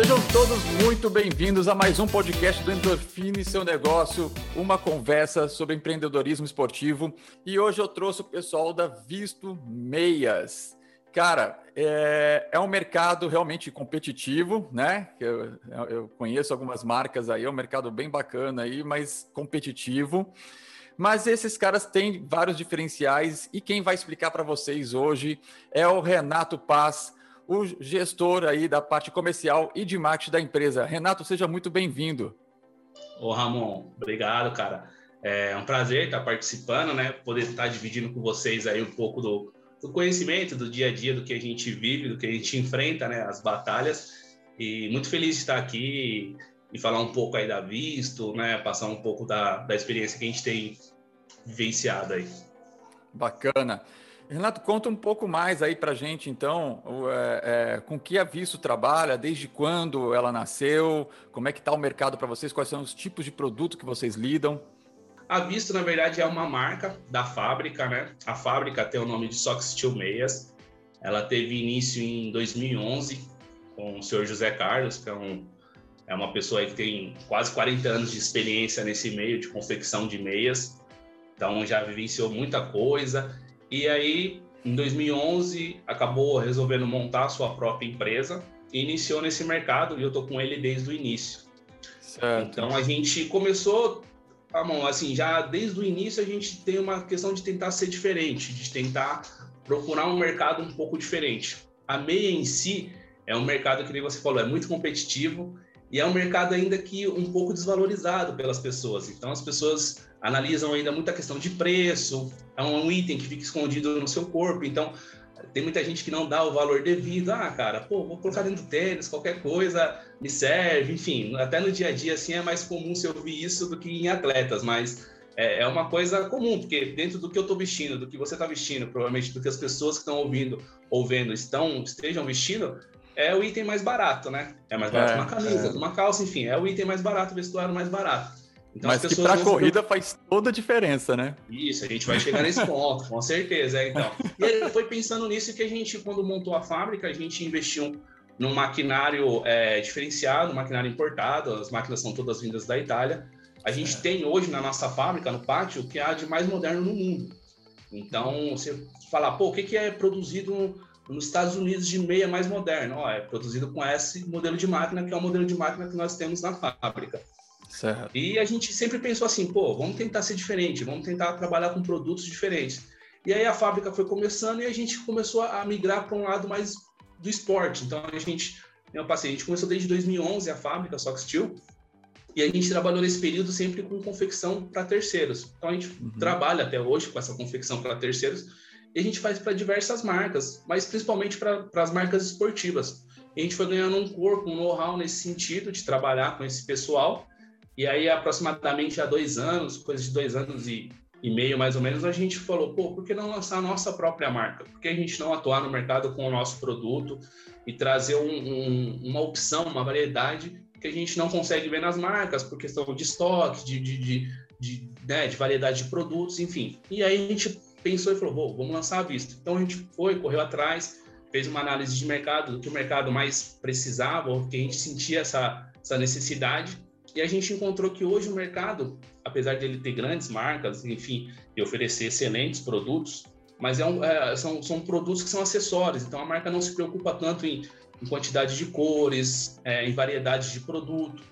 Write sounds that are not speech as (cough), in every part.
Sejam todos muito bem-vindos a mais um podcast do Endorfine Seu Negócio, uma conversa sobre empreendedorismo esportivo. E hoje eu trouxe o pessoal da Visto Meias. Cara, é, é um mercado realmente competitivo, né? Eu, eu conheço algumas marcas aí, é um mercado bem bacana aí, mas competitivo. Mas esses caras têm vários diferenciais e quem vai explicar para vocês hoje é o Renato Paz, o gestor aí da parte comercial e de marketing da empresa. Renato, seja muito bem-vindo. Ô Ramon, obrigado, cara. É um prazer estar participando, né? Poder estar dividindo com vocês aí um pouco do, do conhecimento do dia a dia, do que a gente vive, do que a gente enfrenta, né? As batalhas. E muito feliz de estar aqui e falar um pouco aí da Visto, né? Passar um pouco da, da experiência que a gente tem vivenciado aí. Bacana. Renato, conta um pouco mais aí para gente, então, é, é, com que a Visto trabalha, desde quando ela nasceu, como é que está o mercado para vocês, quais são os tipos de produto que vocês lidam? A Visto, na verdade, é uma marca da fábrica, né? A fábrica tem o nome de Sox Steel Meias. Ela teve início em 2011 com o senhor José Carlos, que é, um, é uma pessoa que tem quase 40 anos de experiência nesse meio de confecção de meias. Então, já vivenciou muita coisa e aí, em 2011, acabou resolvendo montar a sua própria empresa e iniciou nesse mercado e eu tô com ele desde o início. Certo. Então a gente começou, mão assim, já desde o início a gente tem uma questão de tentar ser diferente, de tentar procurar um mercado um pouco diferente. A meia em si é um mercado que nem você falou, é muito competitivo e é um mercado ainda que um pouco desvalorizado pelas pessoas. Então as pessoas analisam ainda muita questão de preço, é um item que fica escondido no seu corpo, então tem muita gente que não dá o valor devido. Ah, cara, pô, vou colocar dentro do tênis, qualquer coisa me serve, enfim, até no dia a dia assim é mais comum se ouvir isso do que em atletas, mas é, é uma coisa comum, porque dentro do que eu estou vestindo, do que você está vestindo, provavelmente do que as pessoas que estão ouvindo ou vendo estão, estejam vestindo, é o item mais barato, né? É mais barato é, uma camisa, é. uma calça, enfim, é o item mais barato, o vestuário mais barato. Então, Mas que para a corrida faz toda a diferença, né? Isso, a gente vai chegar nesse ponto, com certeza. É, então. E aí foi pensando nisso que a gente, quando montou a fábrica, a gente investiu num maquinário é, diferenciado, um maquinário importado, as máquinas são todas vindas da Itália. A gente é. tem hoje na nossa fábrica, no pátio, o que há de mais moderno no mundo. Então, você falar, pô, o que, que é produzido nos Estados Unidos de meia mais moderno? Ó, é produzido com esse modelo de máquina, que é o modelo de máquina que nós temos na fábrica. Certo. E a gente sempre pensou assim, pô, vamos tentar ser diferente, vamos tentar trabalhar com produtos diferentes. E aí a fábrica foi começando e a gente começou a migrar para um lado mais do esporte. Então a gente, eu passei, a gente começou desde 2011 a fábrica Sox Steel e a gente trabalhou nesse período sempre com confecção para terceiros. Então a gente uhum. trabalha até hoje com essa confecção para terceiros e a gente faz para diversas marcas, mas principalmente para as marcas esportivas. E a gente foi ganhando um corpo, um know-how nesse sentido de trabalhar com esse pessoal e aí, aproximadamente há dois anos, coisa de dois anos e, e meio mais ou menos, a gente falou: pô, por que não lançar a nossa própria marca? Por que a gente não atuar no mercado com o nosso produto e trazer um, um, uma opção, uma variedade que a gente não consegue ver nas marcas, por questão de estoque, de, de, de, de, né, de variedade de produtos, enfim. E aí a gente pensou e falou: vamos lançar a vista. Então a gente foi, correu atrás, fez uma análise de mercado, do que o mercado mais precisava, ou que a gente sentia essa, essa necessidade e a gente encontrou que hoje o mercado, apesar de ele ter grandes marcas, enfim, e oferecer excelentes produtos, mas é um, é, são, são produtos que são acessórios, então a marca não se preocupa tanto em, em quantidade de cores, é, em variedade de produto.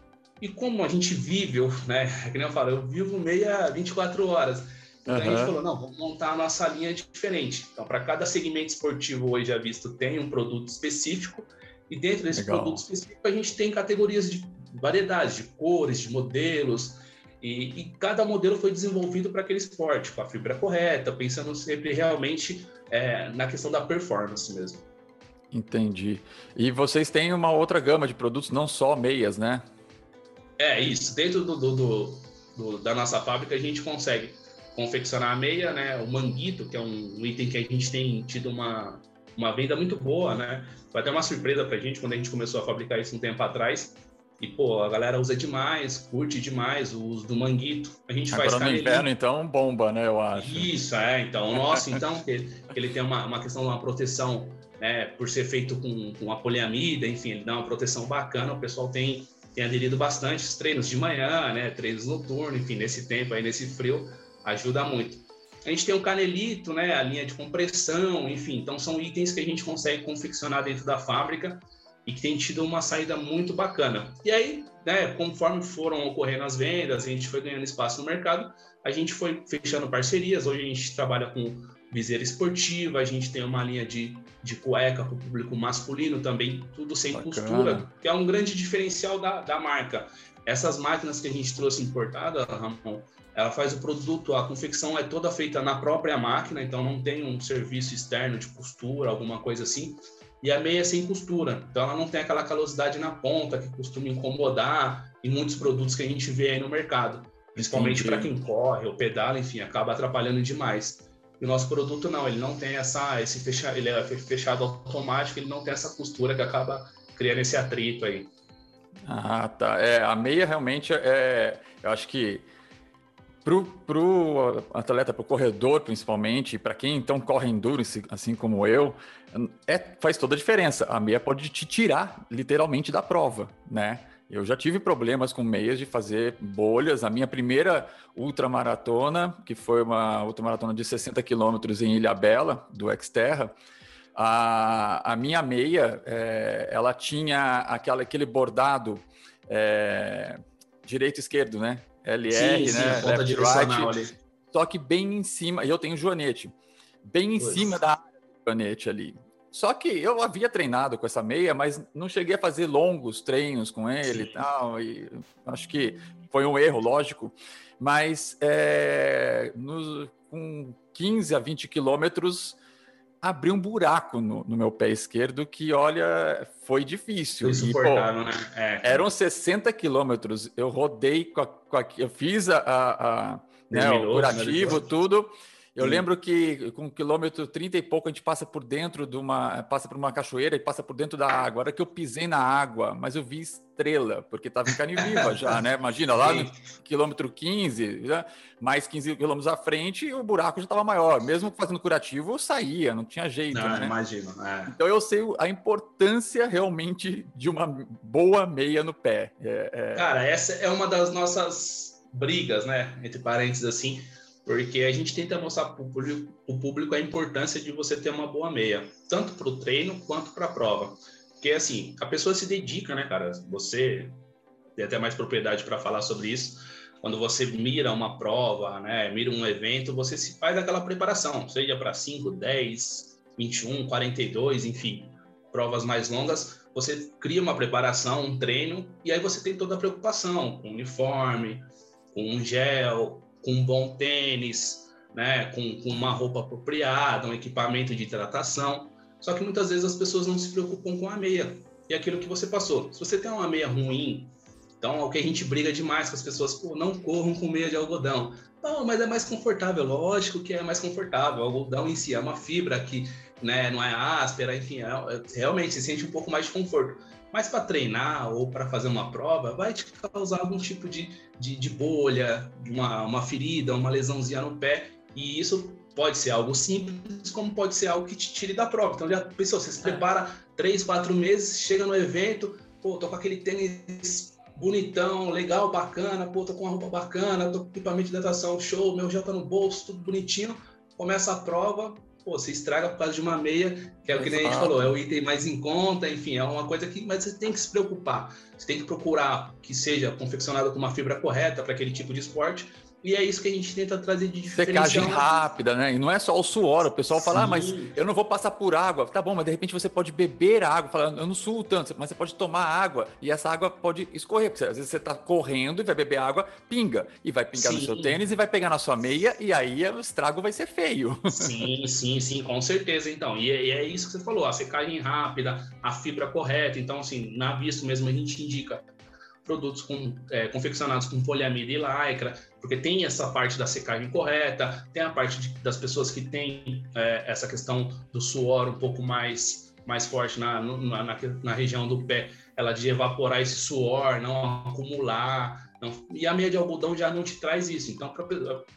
E como a gente vive, eu, né, (laughs) que nem eu falo, eu vivo meia 24 horas. Então uhum. a gente falou, não, vamos montar a nossa linha diferente. Então, para cada segmento esportivo hoje já visto, tem um produto específico, e dentro desse Legal. produto específico a gente tem categorias de variedades de cores, de modelos, e, e cada modelo foi desenvolvido para aquele esporte, com a fibra correta, pensando sempre realmente é, na questão da performance mesmo. Entendi. E vocês têm uma outra gama de produtos, não só meias, né? É, isso. Dentro do, do, do, da nossa fábrica, a gente consegue confeccionar a meia, né? O manguito, que é um item que a gente tem tido uma, uma venda muito boa, né? Foi até uma surpresa para a gente quando a gente começou a fabricar isso um tempo atrás, E, pô, a galera usa demais, curte demais o uso do manguito. A gente Agora faz no inverno, então, bomba, né, eu acho. Isso, é. Então, o nosso, então, que ele, que ele tem uma, uma questão de uma proteção, né, por ser feito com, com a poliamida, enfim, ele dá uma proteção bacana, o pessoal tem, tem aderido bastante, os treinos de manhã, né, treinos noturnos, enfim, nesse tempo aí, nesse frio, ajuda muito. A gente tem o canelito, né, a linha de compressão, enfim, então são itens que a gente consegue confeccionar dentro da fábrica e que tem tido uma saída muito bacana. E aí, né, conforme foram ocorrendo as vendas, a gente foi ganhando espaço no mercado, a gente foi fechando parcerias. Hoje a gente trabalha com viseira esportiva, a gente tem uma linha de, de cueca para o público masculino também, tudo sem Bacana. costura, que é um grande diferencial da, da marca. Essas máquinas que a gente trouxe importada, Ramon, ela faz o produto, a confecção é toda feita na própria máquina, então não tem um serviço externo de costura, alguma coisa assim e a meia sem costura. Então ela não tem aquela calosidade na ponta que costuma incomodar em muitos produtos que a gente vê aí no mercado. Principalmente para quem corre ou pedala, enfim, acaba atrapalhando demais. E o nosso produto não, ele não tem essa, esse fecha, ele é fechado automático, ele não tem essa costura que acaba criando esse atrito aí. Ah, tá. É, a meia realmente é, eu acho que para o atleta, para o corredor principalmente, para quem então corre endurance, assim como eu, é, faz toda a diferença. A meia pode te tirar literalmente da prova, né? Eu já tive problemas com meias de fazer bolhas. A minha primeira ultramaratona, que foi uma ultramaratona de 60 quilômetros em Ilha Bela, do Xterra, a, a minha meia, é, ela tinha aquela, aquele bordado é, direito e esquerdo, né? LR, sim, sim, né? Left, right. Só que bem em cima, e eu tenho joanete, bem em pois. cima da joanete ali. Só que eu havia treinado com essa meia, mas não cheguei a fazer longos treinos com ele sim. e tal. E acho que foi um erro, lógico. Mas é, com 15 a 20 quilômetros, abri um buraco no, no, meu pé esquerdo que, olha, foi difícil. Foi pô, né? É. Eram 60 quilômetros. Eu rodei com a, com a, eu fiz a, a, a né, o curativo, tudo. Eu Sim. lembro que com quilômetro 30 e pouco a gente passa por dentro de uma. passa por uma cachoeira e passa por dentro da água. A hora que eu pisei na água, mas eu vi estrela, porque estava em carne viva já, né? Imagina, lá no quilômetro 15, né? mais 15 quilômetros à frente, o buraco já estava maior. Mesmo fazendo curativo, eu saía, não tinha jeito. Não, né? imagino. É. Então eu sei a importância realmente de uma boa meia no pé. É, é... Cara, essa é uma das nossas brigas, né? Entre parênteses assim porque a gente tenta mostrar para o público, a importância de você ter uma boa meia, tanto para o treino quanto para a prova. Porque, assim, a pessoa se dedica, né, cara? Você tem até mais propriedade para falar sobre isso. Quando você mira uma prova, né, mira um evento, você se faz aquela preparação, seja para 5, 10, 21, 42, enfim, provas mais longas, você cria uma preparação, um treino, e aí você tem toda a preocupação com uniforme, com um gel, com um bom tênis, né, com, com uma roupa apropriada, um equipamento de hidratação. Só que muitas vezes as pessoas não se preocupam com a meia e aquilo que você passou. Se você tem uma meia ruim, então é o que a gente briga demais com as pessoas, pô, não corram com meia de algodão. Não, mas é mais confortável, lógico que é mais confortável. O algodão em si é uma fibra que né, não é áspera, enfim, é, é, realmente se sente um pouco mais de conforto. Mas para treinar ou para fazer uma prova, vai te causar algum tipo de, de, de bolha, uma, uma ferida, uma lesãozinha no pé. E isso pode ser algo simples, como pode ser algo que te tire da prova. Então, já pensou, você se é. prepara três, quatro meses, chega no evento, pô, tô com aquele tênis bonitão, legal, bacana, pô, tô com uma roupa bacana, tô com equipamento de hidratação, show, meu já tá no bolso, tudo bonitinho. Começa a prova, pô, você estraga por causa de uma meia, que é o que a gente falou, é o item mais em conta, enfim, é uma coisa que. Mas você tem que se preocupar. Você tem que procurar que seja confeccionado com uma fibra correta para aquele tipo de esporte, e é isso que a gente tenta trazer de diferencial. Secagem rápida, né? E não é só o suor. O pessoal fala, ah, mas eu não vou passar por água. Tá bom, mas de repente você pode beber água. Fala, eu não suo tanto, mas você pode tomar água e essa água pode escorrer. Porque às vezes você tá correndo e vai beber água, pinga. E vai pingar sim. no seu tênis e vai pegar na sua meia e aí o estrago vai ser feio. Sim, sim, sim, com certeza. Então, e é, e é isso que você falou, a secagem rápida, a fibra correta. Então, assim, na vista mesmo a gente indica produtos com, é, confeccionados com poliamida e lycra, porque tem essa parte da secagem correta, tem a parte de, das pessoas que têm é, essa questão do suor um pouco mais mais forte na, na, na, na região do pé, ela de evaporar esse suor, não acumular. Não, e a meia de algodão já não te traz isso. Então, pra,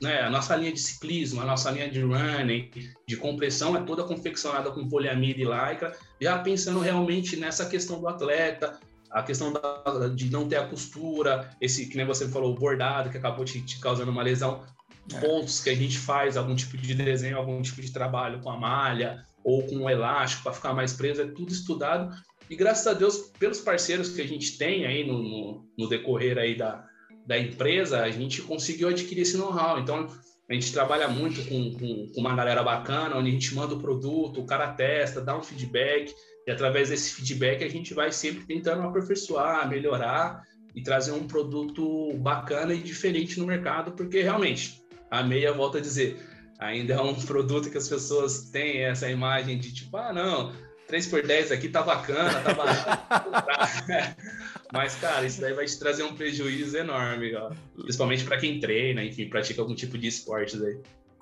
né, a nossa linha de ciclismo, a nossa linha de running, de compressão, é toda confeccionada com poliamida e lycra, já pensando realmente nessa questão do atleta, a questão da, de não ter a costura, esse que nem você falou, o bordado que acabou te, te causando uma lesão, é. pontos que a gente faz, algum tipo de desenho, algum tipo de trabalho com a malha ou com o elástico para ficar mais preso, é tudo estudado. E graças a Deus, pelos parceiros que a gente tem aí no, no, no decorrer aí da, da empresa, a gente conseguiu adquirir esse know-how. Então, a gente trabalha muito com, com, com, uma galera bacana, onde a gente manda o produto, o cara testa, dá um feedback, e através desse feedback a gente vai sempre tentando aperfeiçoar, melhorar e trazer um produto bacana e diferente no mercado, porque realmente, a meia, volta a dizer, ainda é um (laughs) produto que as pessoas têm essa imagem de tipo, ah, não, 3 por 10 aqui tá bacana, tá barato. (laughs) Mas, cara, isso daí vai te trazer um prejuízo enorme, ó. principalmente para quem treina, enfim, pratica algum tipo de esporte daí.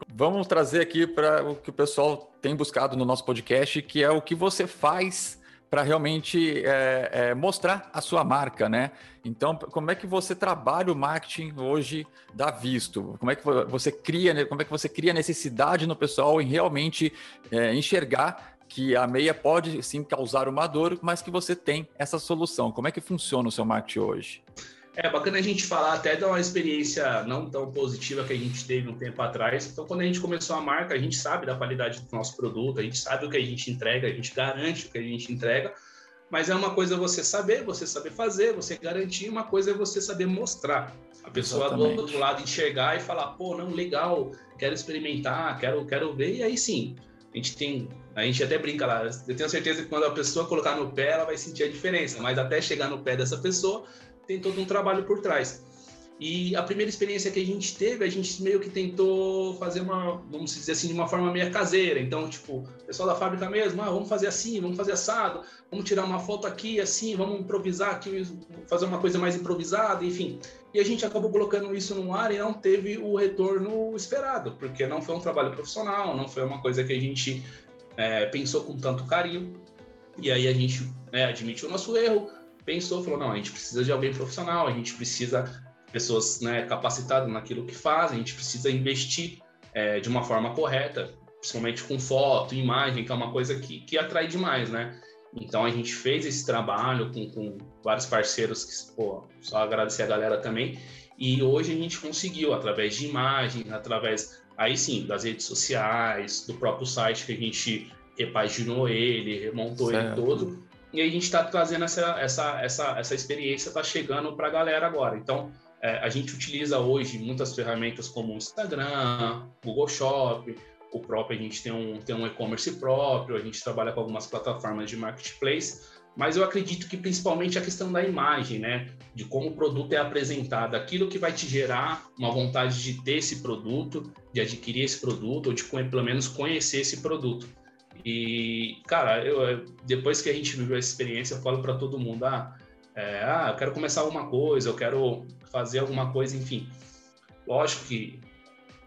Vamos trazer aqui para o que o pessoal tem buscado no nosso podcast, que é o que você faz para realmente é, é, mostrar a sua marca, né? Então, como é que você trabalha o marketing hoje da Visto? Como é que você cria, como é que você cria necessidade no pessoal em realmente é, enxergar que a meia pode sim causar uma dor, mas que você tem essa solução? Como é que funciona o seu marketing hoje? É bacana a gente falar até de uma experiência não tão positiva que a gente teve um tempo atrás. Então, quando a gente começou a marca, a gente sabe da qualidade do nosso produto, a gente sabe o que a gente entrega, a gente garante o que a gente entrega. Mas é uma coisa você saber, você saber fazer, você garantir, uma coisa é você saber mostrar. A pessoa Exatamente. do outro lado enxergar e falar, pô, não, legal, quero experimentar, quero, quero ver, e aí sim, a gente tem, a gente até brinca lá, eu tenho certeza que quando a pessoa colocar no pé, ela vai sentir a diferença, mas até chegar no pé dessa pessoa, tem todo um trabalho por trás. E a primeira experiência que a gente teve, a gente meio que tentou fazer uma, vamos dizer assim, de uma forma meio caseira. Então, tipo, o pessoal da fábrica mesmo, ah, vamos fazer assim, vamos fazer assado, vamos tirar uma foto aqui, assim, vamos improvisar aqui, fazer uma coisa mais improvisada, enfim. E a gente acabou colocando isso no ar e não teve o retorno esperado, porque não foi um trabalho profissional, não foi uma coisa que a gente é, pensou com tanto carinho. E aí a gente é, admitiu o nosso erro, pensou, falou, não, a gente precisa de alguém profissional, a gente precisa de pessoas né, capacitadas naquilo que fazem, a gente precisa investir é, de uma forma correta, principalmente com foto, imagem, que é uma coisa que, que atrai demais, né? Então a gente fez esse trabalho com, com vários parceiros, que, pô, só agradecer a galera também, e hoje a gente conseguiu, através de imagem, através, aí sim, das redes sociais, do próprio site que a gente repaginou ele, remontou certo. ele todo, e a gente está trazendo essa, essa, essa, essa experiência, está chegando para a galera agora. Então, é, a gente utiliza hoje muitas ferramentas como o Instagram, Google Shop, o próprio, a gente tem um, tem um e-commerce próprio, a gente trabalha com algumas plataformas de marketplace, mas eu acredito que principalmente a questão da imagem, né? De como o produto é apresentado, aquilo que vai te gerar uma vontade de ter esse produto, de adquirir esse produto, ou de pelo menos conhecer esse produto. E, cara, eu, depois que a gente viveu essa experiência, eu falo para todo mundo: ah, é, ah, eu quero começar alguma coisa, eu quero fazer alguma coisa, enfim. Lógico que,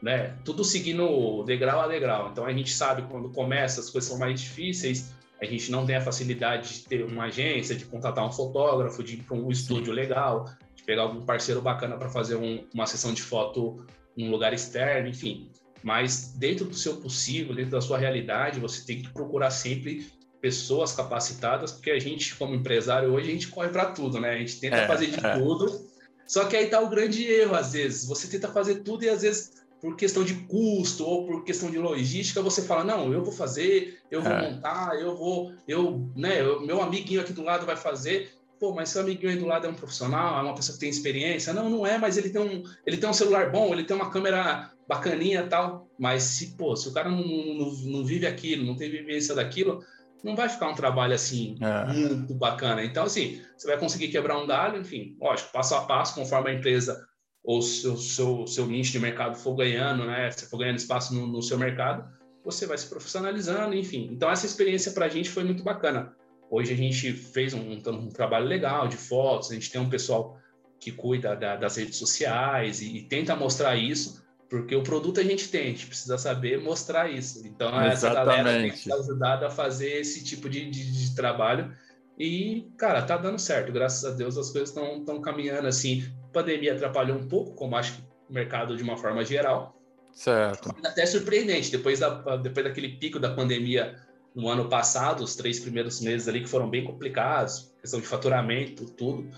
né, tudo seguindo degrau a degrau. Então a gente sabe quando começa, as coisas são mais difíceis, a gente não tem a facilidade de ter uma agência, de contratar um fotógrafo, de ir para um estúdio legal, de pegar algum parceiro bacana para fazer um, uma sessão de foto num lugar externo, enfim. Mas dentro do seu possível, dentro da sua realidade, você tem que procurar sempre pessoas capacitadas, porque a gente, como empresário, hoje a gente corre para tudo, né? A gente tenta é, fazer de é. tudo. Só que aí tá o grande erro, às vezes. Você tenta fazer tudo e às vezes por questão de custo ou por questão de logística, você fala, não, eu vou fazer, eu vou é. montar, eu vou, eu, né, eu, meu amiguinho aqui do lado vai fazer. Pô, mas seu amiguinho aí do lado é um profissional, é uma pessoa que tem experiência. Não, não é, mas ele tem um, ele tem um celular bom, ele tem uma câmera bacaninha tal, mas se, pô, se o cara não, não, não vive aquilo, não tem vivência daquilo, não vai ficar um trabalho assim é. muito bacana. Então, assim, você vai conseguir quebrar um galho, enfim, lógico, passo a passo, conforme a empresa ou seu, seu, seu nicho de mercado for ganhando, né? Se for ganhando espaço no, no seu mercado, você vai se profissionalizando, enfim. Então, essa experiência para a gente foi muito bacana. Hoje a gente fez um, um, trabalho legal de fotos, a gente tem um pessoal que cuida da, das redes sociais e, e tenta mostrar isso Porque o produto a gente tem, a gente precisa saber mostrar isso. Então, Exatamente. essa galera tem que ser ajudada a fazer esse tipo de, de, de, trabalho. E, cara, tá dando certo. Graças a Deus as coisas estão caminhando assim. A pandemia atrapalhou um pouco, como acho que o mercado de uma forma geral. Certo. Até surpreendente. Depois, da, depois daquele pico da pandemia no ano passado, os três primeiros meses ali que foram bem complicados, questão de faturamento, tudo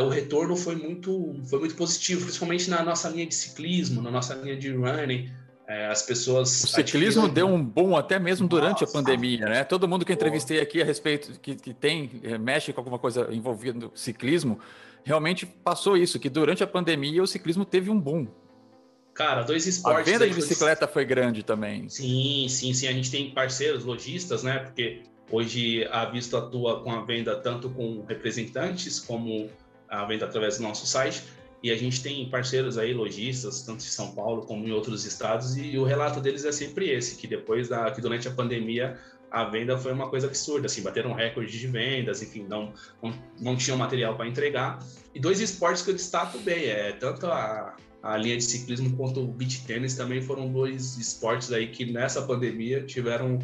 o retorno foi muito, foi muito positivo, principalmente na nossa linha de ciclismo, na nossa linha de running. É, as pessoas. O ciclismo deu um boom até mesmo durante nossa. a pandemia, né? Todo mundo que entrevistei aqui a respeito, que, que tem, é, mexe com alguma coisa envolvendo ciclismo, realmente passou isso, que durante a pandemia o ciclismo teve um boom. Cara, dois esportes. A venda de bicicleta foi grande também. Sim, sim, sim. A gente tem parceiros, lojistas, né? Porque hoje a Visto atua com a venda tanto com representantes como a venda através do nosso site. E a gente tem parceiros aí, lojistas, tanto em São Paulo como em outros estados, e o relato deles é sempre esse, que depois da, que durante a pandemia a venda foi uma coisa absurda, assim, bateram recorde de vendas, enfim, não, não, não tinham material para entregar. E dois esportes que eu destaco bem, é tanto a, a linha de ciclismo quanto o beach tênis também foram dois esportes aí que nessa pandemia tiveram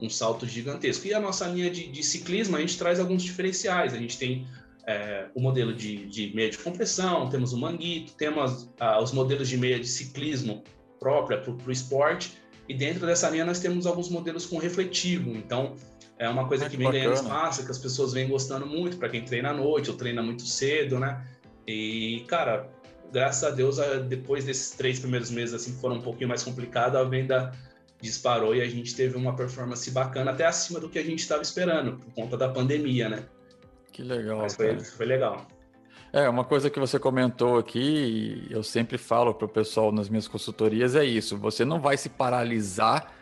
um salto gigantesco. E a nossa linha de, de ciclismo, a gente traz alguns diferenciais, a gente tem é, o modelo de, de, meia de compressão, temos o manguito, temos ah, os modelos de meia de ciclismo própria para o esporte, e dentro dessa linha nós temos alguns modelos com refletivo, então é uma coisa ah, que, que, vem bacana. ganhando espaço, que as pessoas vêm gostando muito, para quem treina à noite ou treina muito cedo, né? E, cara, graças a Deus, depois desses três primeiros meses, assim, que foram um pouquinho mais complicados, a venda disparou e a gente teve uma performance bacana, até acima do que a gente estava esperando, por conta da pandemia, né? Que legal. Mas foi, foi legal. É, uma coisa que você comentou aqui, e eu sempre falo para o pessoal nas minhas consultorias, é isso: você não vai se paralisar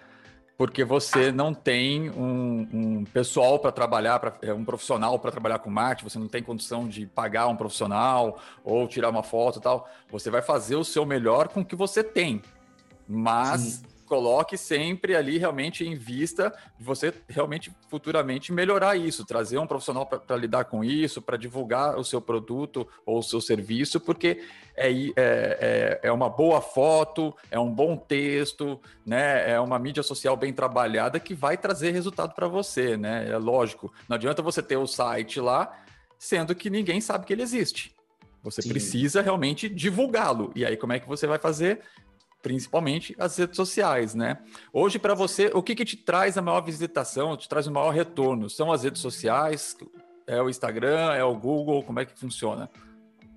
porque você não tem um, um pessoal para trabalhar, pra, é, um profissional para trabalhar com marketing, você não tem condição de pagar um profissional ou tirar uma foto e tal. Você vai fazer o seu melhor com o que você tem. Mas Sim coloque sempre ali realmente em vista de você realmente futuramente melhorar isso, trazer um profissional para lidar com isso, para divulgar o seu produto ou o seu serviço, porque é, é, é, é, uma boa foto, é um bom texto, né? É uma mídia social bem trabalhada que vai trazer resultado para você, né? É lógico. Não adianta você ter o site lá, sendo que ninguém sabe que ele existe. Você Sim. precisa realmente divulgá-lo. E aí, como é que você vai fazer? Principalmente as redes sociais, né? Hoje, para você, o que, que te traz a maior visitação, te traz o maior retorno? São as redes sociais? É o Instagram? É o Google? Como é que funciona?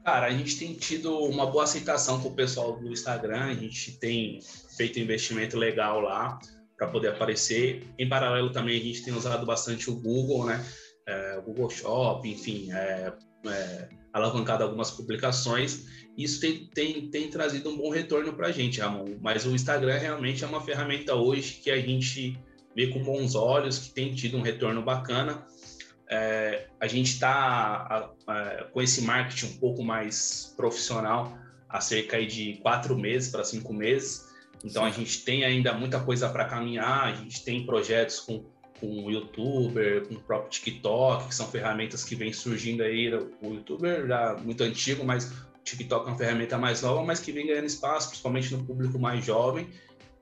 Cara, a gente tem tido uma boa aceitação com o pessoal do Instagram, a gente tem feito investimento legal lá para poder aparecer. Em paralelo também a gente tem usado bastante o Google, né? É, o Google Shop, enfim, é, é, alavancado algumas publicações. Isso tem, tem, tem trazido um bom retorno para a gente, Ramon. Mas o Instagram realmente é uma ferramenta hoje que a gente vê com bons olhos, que tem tido um retorno bacana. É, a gente está com esse marketing um pouco mais profissional há cerca de quatro meses para cinco meses. Então Sim. a gente tem ainda muita coisa para caminhar, a gente tem projetos com com o youtuber, com o próprio TikTok, que são ferramentas que vêm surgindo aí. O youtuber já muito antigo, mas o TikTok é uma ferramenta mais nova, mas que vem ganhando espaço, principalmente no público mais jovem.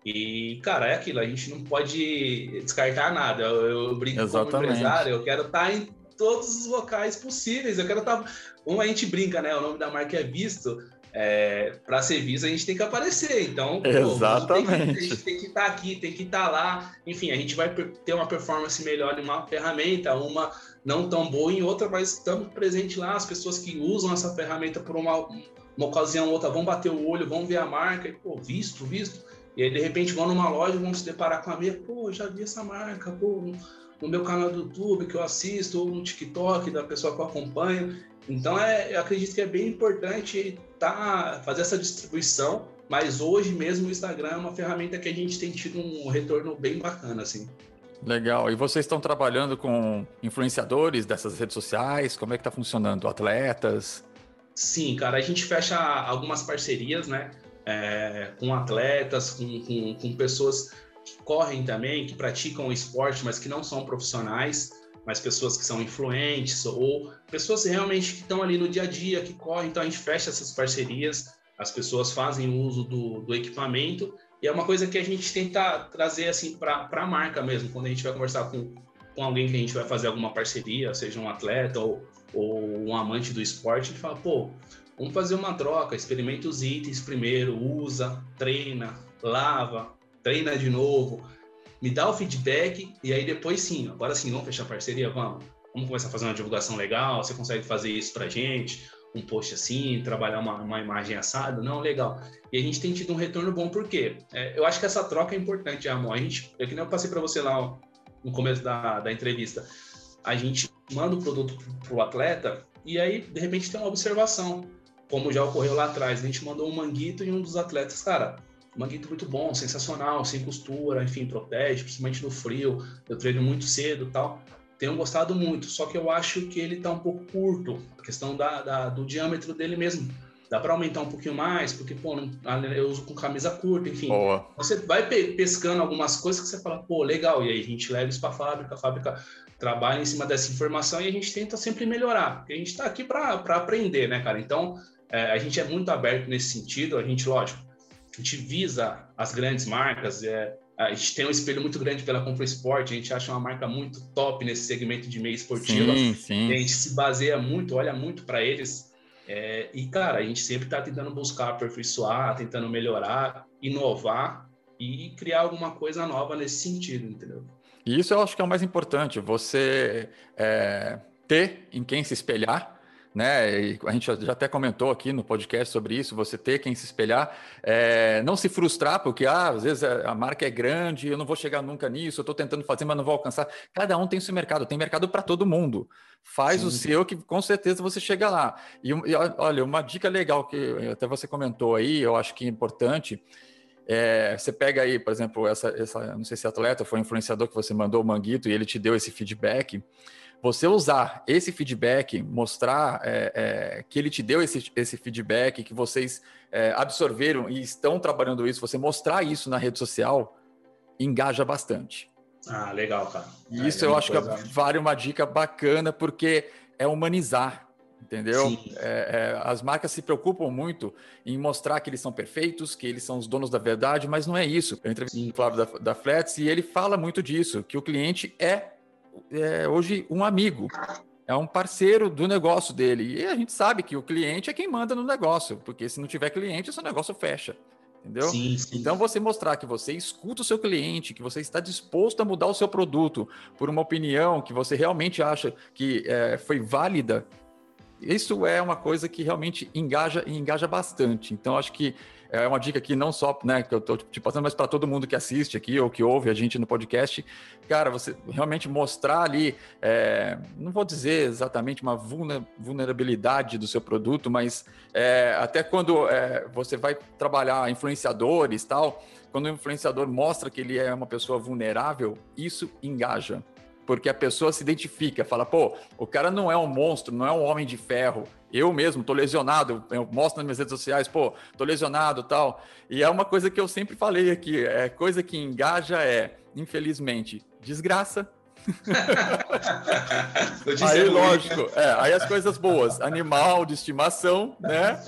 E, cara, é aquilo, a gente não pode descartar nada. Eu, eu brinco Exatamente. como empresário, eu quero estar em todos os locais possíveis. Eu quero estar. Como a gente brinca, né? O nome da marca é visto é, para ser visto a gente tem que aparecer. Então, Exatamente. Pô, a gente tem que estar tá aqui, tem que estar tá lá. Enfim, a gente vai ter uma performance melhor em uma ferramenta, uma não tão boa em outra, mas estamos presentes lá. As pessoas que usam essa ferramenta por uma, uma ocasião ou outra vão bater o olho, vão ver a marca e, pô, visto, visto. E aí, de repente, vão numa loja, vão se deparar com a minha, pô, já vi essa marca, pô, no meu canal do YouTube que eu assisto, ou no TikTok da pessoa que eu acompanho. Então, é, eu acredito que é bem importante tá, fazer essa distribuição, mas hoje mesmo o Instagram é uma ferramenta que a gente tem tido um retorno bem bacana, assim. Legal. E vocês estão trabalhando com influenciadores dessas redes sociais? Como é que está funcionando? Atletas? Sim, cara, a gente fecha algumas parcerias, né? É, com atletas, com, com, com pessoas que correm também, que praticam esporte, mas que não são profissionais mas pessoas que são influentes ou pessoas realmente que estão ali no dia a dia, que correm. Então a gente fecha essas parcerias. as pessoas fazem uso do, do equipamento e é uma coisa que a gente tenta trazer assim para a marca mesmo, quando a gente vai conversar com, com alguém que a gente vai fazer alguma parceria, seja um atleta ou, ou um amante do esporte, a gente fala, pô, vamos fazer uma troca, experimenta os itens primeiro, usa, treina, lava, treina de novo, me dá o feedback e aí depois sim, agora sim, vamos fechar parceria, vamos. Vamos começar a fazer uma divulgação legal, você consegue fazer isso pra gente, um post assim, trabalhar uma, uma imagem assada, não, legal. E a gente tem tido um retorno bom, por quê? É, eu acho que essa troca é importante, amor. A gente, é que nem eu passei para você lá no começo da, da entrevista, a gente manda o produto para o atleta e aí, de repente, tem uma observação, como já ocorreu lá atrás. A gente mandou um manguito e um dos atletas, cara, manguito muito bom, sensacional, sem costura, enfim, protege, principalmente no frio. Eu treino muito cedo tal tenho gostado muito, só que eu acho que ele está um pouco curto, a questão da, da, do diâmetro dele mesmo. Dá para aumentar um pouquinho mais, porque, pô, eu uso com camisa curta, enfim. Boa. Você vai pescando algumas coisas que você fala, pô, legal, e aí a gente leva isso para a fábrica, a fábrica trabalha em cima dessa informação e a gente tenta sempre melhorar, porque a gente está aqui para aprender, né, cara? Então, é, a gente é muito aberto nesse sentido, a gente, lógico, a gente visa as grandes marcas, é, a gente tem um espelho muito grande pela Compra Esporte, a gente acha uma marca muito top nesse segmento de meio esportivo. Sim, sim. a gente se baseia muito, olha muito para eles. É, e, cara, a gente sempre está tentando buscar aperfeiçoar, tentando melhorar, inovar e criar alguma coisa nova nesse sentido, entendeu? E isso eu acho que é o mais importante, você é, ter em quem se espelhar, né? E a gente já até comentou aqui no podcast sobre isso, você ter quem se espelhar, é, não se frustrar, porque ah, às vezes a marca é grande, eu não vou chegar nunca nisso, eu estou tentando fazer, mas não vou alcançar. Cada um tem seu mercado, tem mercado para todo mundo. Faz Sim. o seu, que com certeza você chega lá. E, e olha, uma dica legal que até você comentou aí, eu acho que é importante. É, você pega aí, por exemplo, essa, essa, não sei se atleta foi influenciador que você mandou o manguito e ele te deu esse feedback você usar esse feedback, mostrar é, é, que ele te deu esse, esse feedback, que vocês é, absorveram e estão trabalhando isso, você mostrar isso na rede social, engaja bastante. Ah, legal, cara. E isso eu acho coisa... que vale uma dica bacana, porque é humanizar, entendeu? É, é, as marcas se preocupam muito em mostrar que eles são perfeitos, que eles são os donos da verdade, mas não é isso. Eu entrevistei o Flávio da, da Flats e ele fala muito disso, que o cliente é é, hoje um amigo, é um parceiro do negócio dele. E a gente sabe que o cliente é quem manda no negócio, porque se não tiver cliente, o seu negócio fecha. Entendeu? Sim, sim. Então, você mostrar que você escuta o seu cliente, que você está disposto a mudar o seu produto por uma opinião que você realmente acha que é, foi válida, isso é uma coisa que realmente engaja e engaja bastante. Então, acho que é uma dica aqui não só, né, que eu estou te passando, mas para todo mundo que assiste aqui ou que ouve a gente no podcast. Cara, você realmente mostrar ali, é, não vou dizer exatamente uma vulnerabilidade do seu produto, mas é, até quando é, você vai trabalhar influenciadores tal, quando o influenciador mostra que ele é uma pessoa vulnerável, isso engaja porque a pessoa se identifica, fala, pô, o cara não é um monstro, não é um homem de ferro. Eu mesmo tô lesionado, eu mostro nas minhas redes sociais, pô, tô lesionado tal. E é uma coisa que eu sempre falei aqui, é coisa que engaja é, infelizmente, desgraça, (laughs) aí, lógico, é, aí as coisas boas, animal de estimação, né?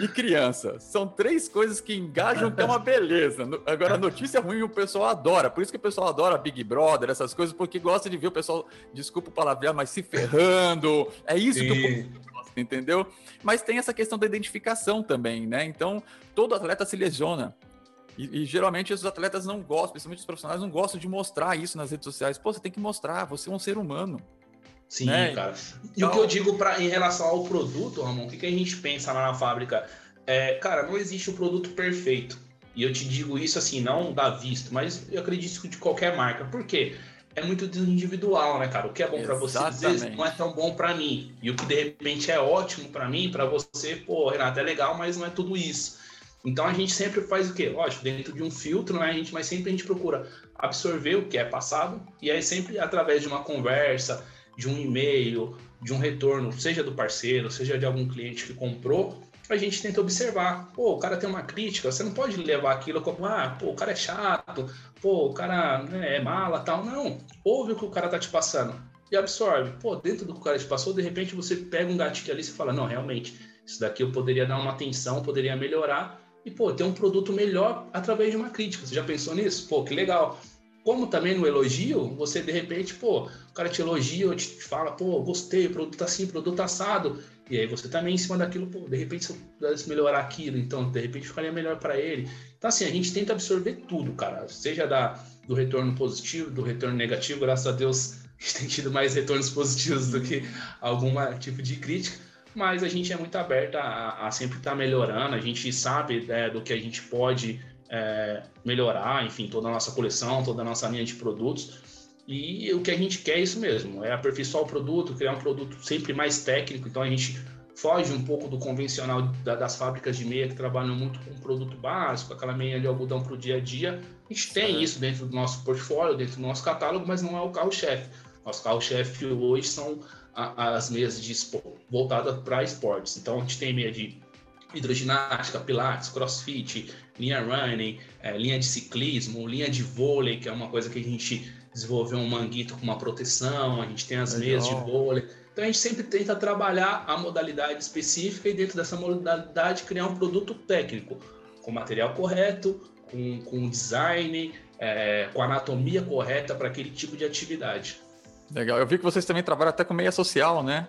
E criança. São três coisas que engajam, que é uma beleza. Agora, notícia ruim o pessoal adora. Por isso que o pessoal adora Big Brother, essas coisas, porque gosta de ver o pessoal, desculpa o palavrear, mas se ferrando. É isso Sim. que o gosta, entendeu? Mas tem essa questão da identificação também, né? Então, todo atleta se lesiona. E, e, geralmente os atletas não gostam, principalmente os profissionais, não gostam de mostrar isso nas redes sociais. Pô, você tem que mostrar, você é um ser humano. Sim, né? cara. E então... o que eu digo pra, em relação ao produto, Ramon, o que, que a gente pensa lá na fábrica? É, cara, não existe o um produto perfeito. E eu te digo isso assim, não dá visto, mas eu acredito de qualquer marca. Por quê? É muito individual, né, cara? O que é bom para você, às vezes, não é tão bom para mim. E o que de repente é ótimo para mim, para você, pô, Renato, é legal, mas não é tudo isso. Então a gente sempre faz o quê? Lógico, dentro de um filtro, né? A gente, mas sempre a gente procura absorver o que é passado e aí sempre através de uma conversa, de um e-mail, de um retorno, seja do parceiro, seja de algum cliente que comprou, a gente tenta observar. Pô, o cara tem uma crítica, você não pode levar aquilo como, ah, pô, o cara é chato, pô, o cara né, é mala, tal. Não, ouve o que o cara tá te passando e absorve. Pô, dentro do que o cara te passou, de repente você pega um gatilho ali e fala, não, realmente, isso daqui eu poderia dar uma atenção, poderia melhorar e, pô, ter um produto melhor através de uma crítica. Você já pensou nisso? Pô, que legal. Como também no elogio, você de repente, pô, o cara te elogia, te fala, pô, gostei, produto assim, produto assado. E aí você também em cima daquilo, pô, de repente se eu pudesse melhorar aquilo, então de repente ficaria melhor para ele. Então assim, a gente tenta absorver tudo, cara, seja da, do retorno positivo, do retorno negativo, graças a Deus (laughs) a gente tem tido mais retornos positivos do que algum tipo de crítica, mas a gente é muito aberto a, a sempre estar tá melhorando, a gente sabe né, do que a gente pode é, melhorar, enfim, toda a nossa coleção, toda a nossa linha de produtos. E o que a gente quer é isso mesmo, é aperfeiçoar o produto, criar um produto sempre mais técnico. Então a gente foge um pouco do convencional da, das fábricas de meia que trabalham muito com produto básico, aquela meia de algodão para o dia a dia. A gente tem isso dentro do nosso portfólio, dentro do nosso catálogo, mas não é o carro-chefe. Nosso carro-chefe hoje são a, as meias de voltadas para esportes. Então a gente tem meia de hidroginástica, pilates, crossfit, linha running, é, linha de ciclismo, linha de vôlei, que é uma coisa que a gente desenvolveu um manguito com uma proteção, a gente tem as Legal. meias de vôlei. Então a gente sempre tenta trabalhar a modalidade específica e dentro dessa modalidade criar um produto técnico, com material correto, com, com design, é, com anatomia correta para aquele tipo de atividade. Legal. Eu vi que vocês também trabalham até com meia social, né?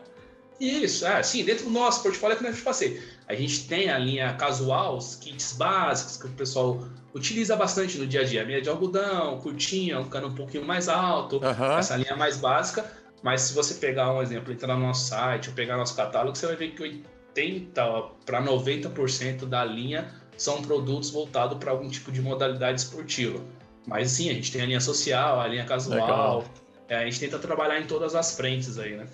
Isso, é, sim, dentro do nosso portfólio é que eu passei. A gente tem a linha casual, os kits básicos que o pessoal utiliza bastante no dia a dia. Meia de algodão, curtinha, um cano um pouquinho mais alto, uhum. essa linha mais básica. Mas se você pegar um exemplo, entrar no nosso site ou pegar nosso catálogo, você vai ver que 80 para 90% da linha são produtos voltados para algum tipo de modalidade esportiva. Mas sim, a gente tem a linha social, a linha casual. É, a gente tenta trabalhar em todas as frentes aí, né?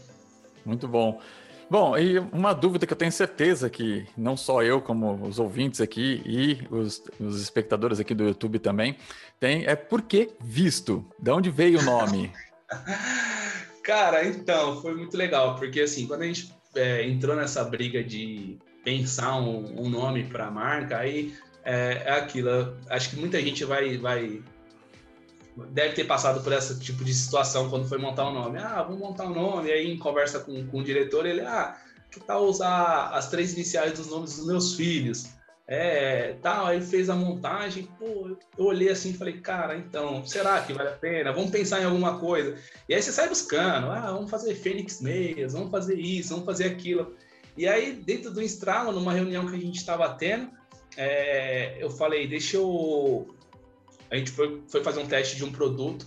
Muito bom. Bom, e uma dúvida que eu tenho certeza que não só eu, como os ouvintes aqui e os, os espectadores aqui do YouTube também, tem é por que visto? De onde veio o nome? (laughs) Cara, então, foi muito legal, porque assim, quando a gente é, entrou nessa briga de pensar um, um nome para a marca, aí é, é, aquilo. Acho que muita gente vai, vai deve ter passado por esse tipo de situação quando foi montar o nome. Ah, vamos montar o um nome. E aí, em conversa com, com o diretor, ele, ah, que tal usar as três iniciais dos nomes dos meus filhos? É, tal, aí fez a montagem, pô, eu olhei assim e falei, cara, então, será que vale a pena? Vamos pensar em alguma coisa. E aí você sai buscando, ah, vamos fazer Fênix Meias, vamos fazer isso, vamos fazer aquilo. E aí, dentro do estralo, numa reunião que a gente estava tendo, é, eu falei, deixa eu a gente foi, foi fazer um teste de um produto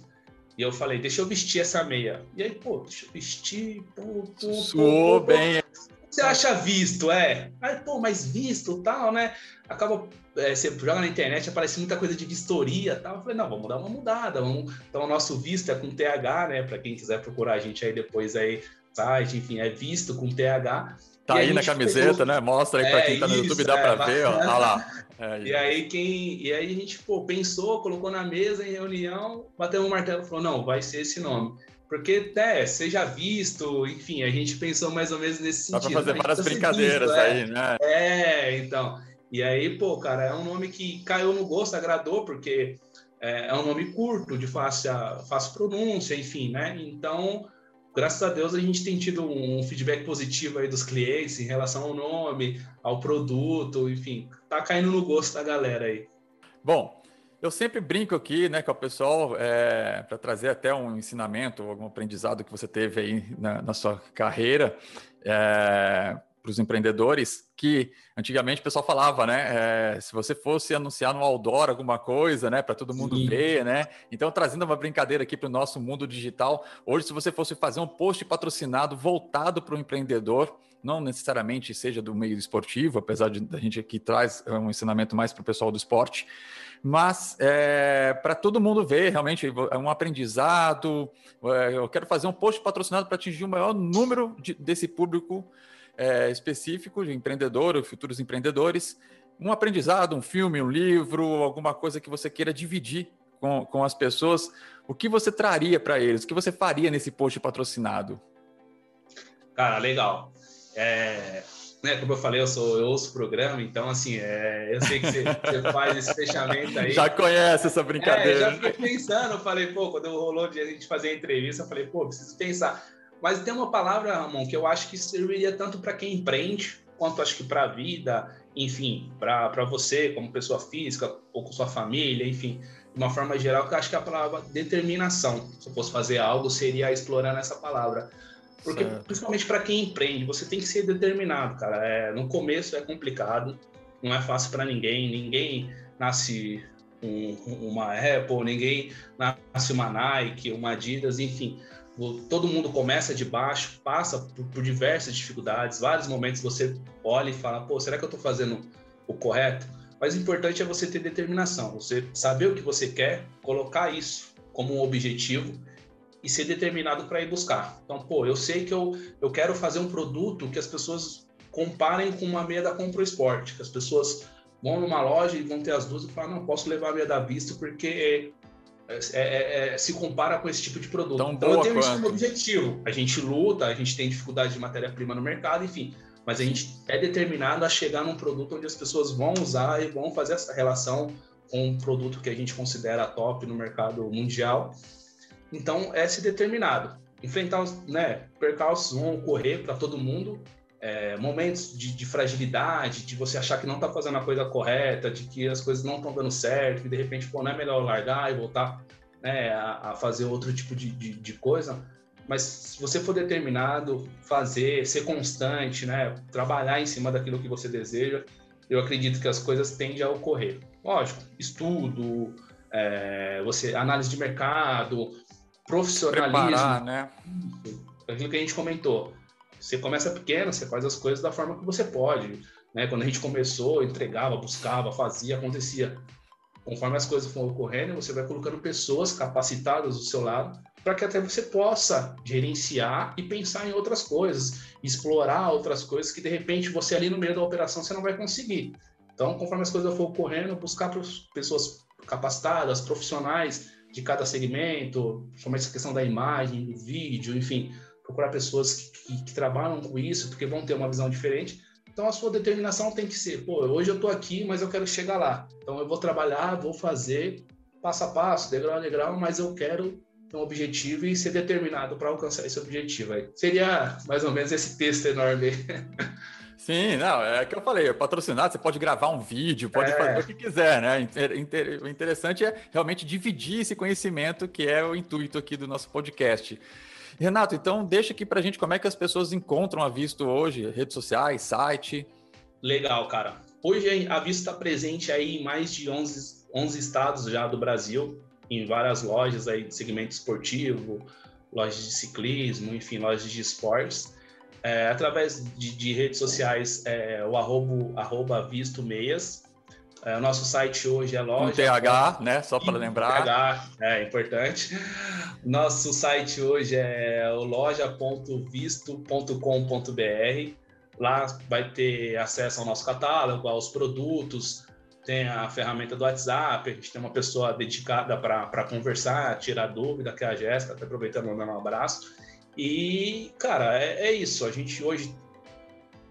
e eu falei, deixa eu vestir essa meia. E aí, pô, deixa eu vestir, pô, pô, Suou pô, pô, bem. Você acha visto, é? Aí, pô, mas visto tal, né? Acaba, é, você joga na internet, aparece muita coisa de vistoria tal. Eu falei, não, vamos dar uma mudada. Vamos... Então, o nosso visto é com TH, né? Para quem quiser procurar a gente aí depois aí, site, enfim, é visto com TH. Tá aí na camiseta, pegou... né? Mostra aí para é, quem tá no isso, YouTube, dá é, para ver, ó. Olha lá. É, e aí quem. E aí a gente pô, pensou, colocou na mesa em reunião, bateu o um martelo e falou: não, vai ser esse nome. Porque, é, seja visto, enfim, a gente pensou mais ou menos nesse sentido. Dá pra fazer várias brincadeiras visto, aí, é, né? É, então. E aí, pô, cara, é um nome que caiu no gosto, agradou, porque é, é um nome curto, de fácil, fácil pronúncia, enfim, né? Então, graças a Deus a gente tem tido um feedback positivo aí dos clientes em relação ao nome, ao produto, enfim, tá caindo no gosto da galera aí. Bom, eu sempre brinco aqui, né, com o pessoal é, para trazer até um ensinamento, algum aprendizado que você teve aí na, na sua carreira. É, para os empreendedores que antigamente o pessoal falava, né? É, se você fosse anunciar no outdoor alguma coisa, né? Para todo mundo Sim. ver, né? Então, trazendo uma brincadeira aqui para o nosso mundo digital, hoje, se você fosse fazer um post patrocinado voltado para o empreendedor, não necessariamente seja do meio esportivo, apesar de a gente aqui traz um ensinamento mais para o pessoal do esporte, mas é, para todo mundo ver realmente é um aprendizado. É, eu quero fazer um post patrocinado para atingir o maior número de, desse público é, específico de empreendedor ou futuros empreendedores, um aprendizado, um filme, um livro, alguma coisa que você queira dividir com, com as pessoas, o que você traria para eles? O que você faria nesse post patrocinado? Cara, legal. É, né, como eu falei, eu sou eu ouço o programa, então assim, é, eu sei que você, você, faz esse fechamento aí. Já conhece essa brincadeira? É, já fiquei pensando, eu falei, pô, quando rolou de a gente fazer a entrevista, eu falei, pô, preciso pensar. Mas tem uma palavra, Ramon, que eu acho que serviria tanto para quem empreende quanto acho que para a vida, enfim, para você como pessoa física ou com sua família, enfim, de uma forma geral, que eu acho que a palavra determinação, se eu fosse fazer algo, seria explorando essa palavra. Porque, certo. principalmente para quem empreende, você tem que ser determinado, cara. É, no começo é complicado, não é fácil para ninguém, ninguém nasce um, uma Apple, ninguém nasce uma Nike, uma Adidas, enfim. Todo mundo começa de baixo, passa por, por diversas dificuldades, vários momentos você olha e fala, pô, será que eu estou fazendo o correto? Mas o importante é você ter determinação, você saber o que você quer, colocar isso como um objetivo e ser determinado para ir buscar. Então, pô, eu sei que eu, eu quero fazer um produto que as pessoas comparem com uma meia da Compro Esporte, que as pessoas vão numa loja e vão ter as duas e falam, não, posso levar a meia da Vista porque é, é, é, se compara com esse tipo de produto. Tão então, eu tenho isso como objetivo. A gente luta, a gente tem dificuldade de matéria-prima no mercado, enfim, mas a gente é determinado a chegar num produto onde as pessoas vão usar e vão fazer essa relação com um produto que a gente considera top no mercado mundial então, é se determinado. Enfrentar os né, percalços vão ocorrer para todo mundo, é, momentos de, de, fragilidade, de você achar que não está fazendo a coisa correta, de que as coisas não estão dando certo, que de repente pô, não é melhor largar e voltar né, a, a, fazer outro tipo de, de, de, coisa. Mas se você for determinado, fazer, ser constante, né, trabalhar em cima daquilo que você deseja, eu acredito que as coisas tendem a ocorrer. Lógico, estudo, é, você análise de mercado, profissionalismo. Preparar, né? Aquilo que a gente comentou. Você começa pequeno, você faz as coisas da forma que você pode. Né? Quando a gente começou, entregava, buscava, fazia, acontecia. Conforme as coisas vão ocorrendo, você vai colocando pessoas capacitadas do seu lado para que até você possa gerenciar e pensar em outras coisas, explorar outras coisas que de repente você ali no meio da operação você não vai conseguir. Então, conforme as coisas for ocorrendo, buscar pessoas capacitadas, profissionais de cada segmento, somente essa questão da imagem, do vídeo, enfim, procurar pessoas que, que, que, trabalham com isso, porque vão ter uma visão diferente. Então, a sua determinação tem que ser, pô, hoje eu estou aqui, mas eu quero chegar lá. Então, eu vou trabalhar, vou fazer passo a passo, degrau a degrau, mas eu quero ter um objetivo e ser determinado para alcançar esse objetivo. Aí. Seria mais ou menos esse texto enorme. (laughs) Sim, não, é que eu falei, patrocinado, você pode gravar um vídeo, pode é. fazer o que quiser, né? O interessante é realmente dividir esse conhecimento, que é o intuito aqui do nosso podcast. Renato, então deixa aqui pra gente como é que as pessoas encontram a Visto hoje, redes sociais, site. Legal, cara. Hoje a Visto está presente aí em mais de 11, 11 estados já do Brasil, em várias lojas aí de segmento esportivo, lojas de ciclismo, enfim, lojas de esportes é, através de, de, redes sociais, é, o arroba, arroba visto meias. É, o nosso site hoje é loja. Com TH, né? Só para lembrar. TH, é importante. Nosso site hoje é o loja.visto.com.br. Lá vai ter acesso ao nosso catálogo, aos produtos, tem a ferramenta do WhatsApp, a gente tem uma pessoa dedicada para conversar, tirar dúvida, que é a Jéssica, até aproveitando mandando um abraço. E, cara, é, é isso. A gente hoje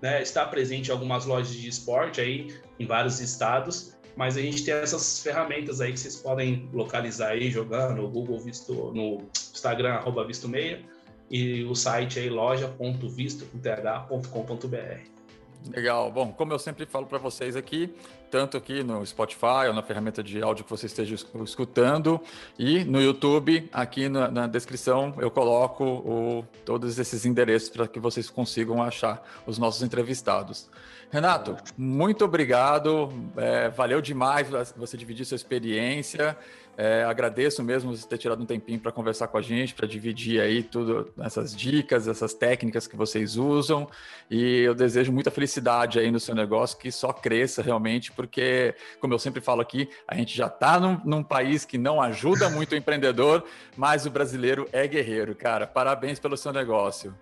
né, está presente em algumas lojas de esporte aí, em vários estados, mas a gente tem essas ferramentas aí que vocês podem localizar aí jogando no Google Visto, no Instagram, arroba Visto Meia, e o site aí loja.visto.com.br. Legal. Bom, como eu sempre falo para vocês aqui, tanto aqui no Spotify ou na ferramenta de áudio que você esteja escutando e no YouTube, aqui na, na descrição eu coloco o, todos esses endereços para que vocês consigam achar os nossos entrevistados. Renato, muito obrigado. É, valeu demais você dividir sua experiência. É, agradeço mesmo você ter tirado um tempinho para conversar com a gente, para dividir aí tudo, essas dicas, essas técnicas que vocês usam. E eu desejo muita felicidade aí no seu negócio, que só cresça realmente, porque, como eu sempre falo aqui, a gente já está num, num país que não ajuda (laughs) muito o empreendedor, mas o brasileiro é guerreiro, cara. Parabéns pelo seu negócio.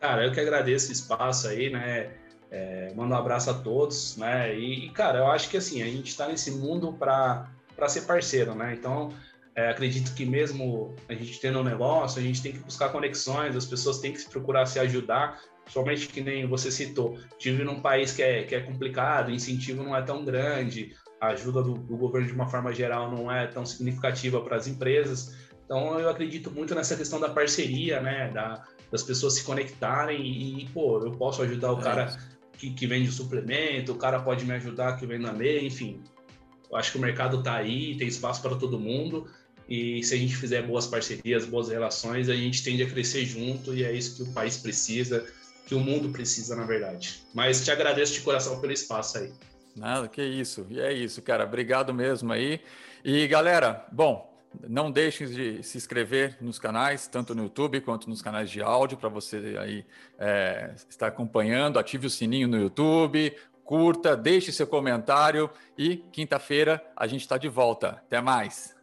Cara, eu que agradeço o espaço aí, né? É, mando um abraço a todos, né? E, cara, eu acho que assim, a gente está nesse mundo para para ser parceiro, né? Então, é, acredito que mesmo a gente tendo um negócio, a gente tem que buscar conexões, as pessoas têm que se procurar se ajudar, somente que nem você citou, tive num país que é, que é complicado, o incentivo não é tão grande, a ajuda do, do governo de uma forma geral não é tão significativa para as empresas, então eu acredito muito nessa questão da parceria, né, da, das pessoas se conectarem e, pô, eu posso ajudar o é. cara que, que vende suplemento, o cara pode me ajudar que vende na meia, enfim. Eu acho que o mercado está aí, tem espaço para todo mundo. E se a gente fizer boas parcerias, boas relações, a gente tende a crescer junto e é isso que o país precisa, que o mundo precisa, na verdade. Mas te agradeço de coração pelo espaço aí. Nada, que isso. E é isso, cara. Obrigado mesmo aí. E galera, bom, não deixem de se inscrever nos canais, tanto no YouTube quanto nos canais de áudio, para você aí é, estar acompanhando. Ative o sininho no YouTube, curta, deixe seu comentário e quinta-feira a gente está de volta. Até mais!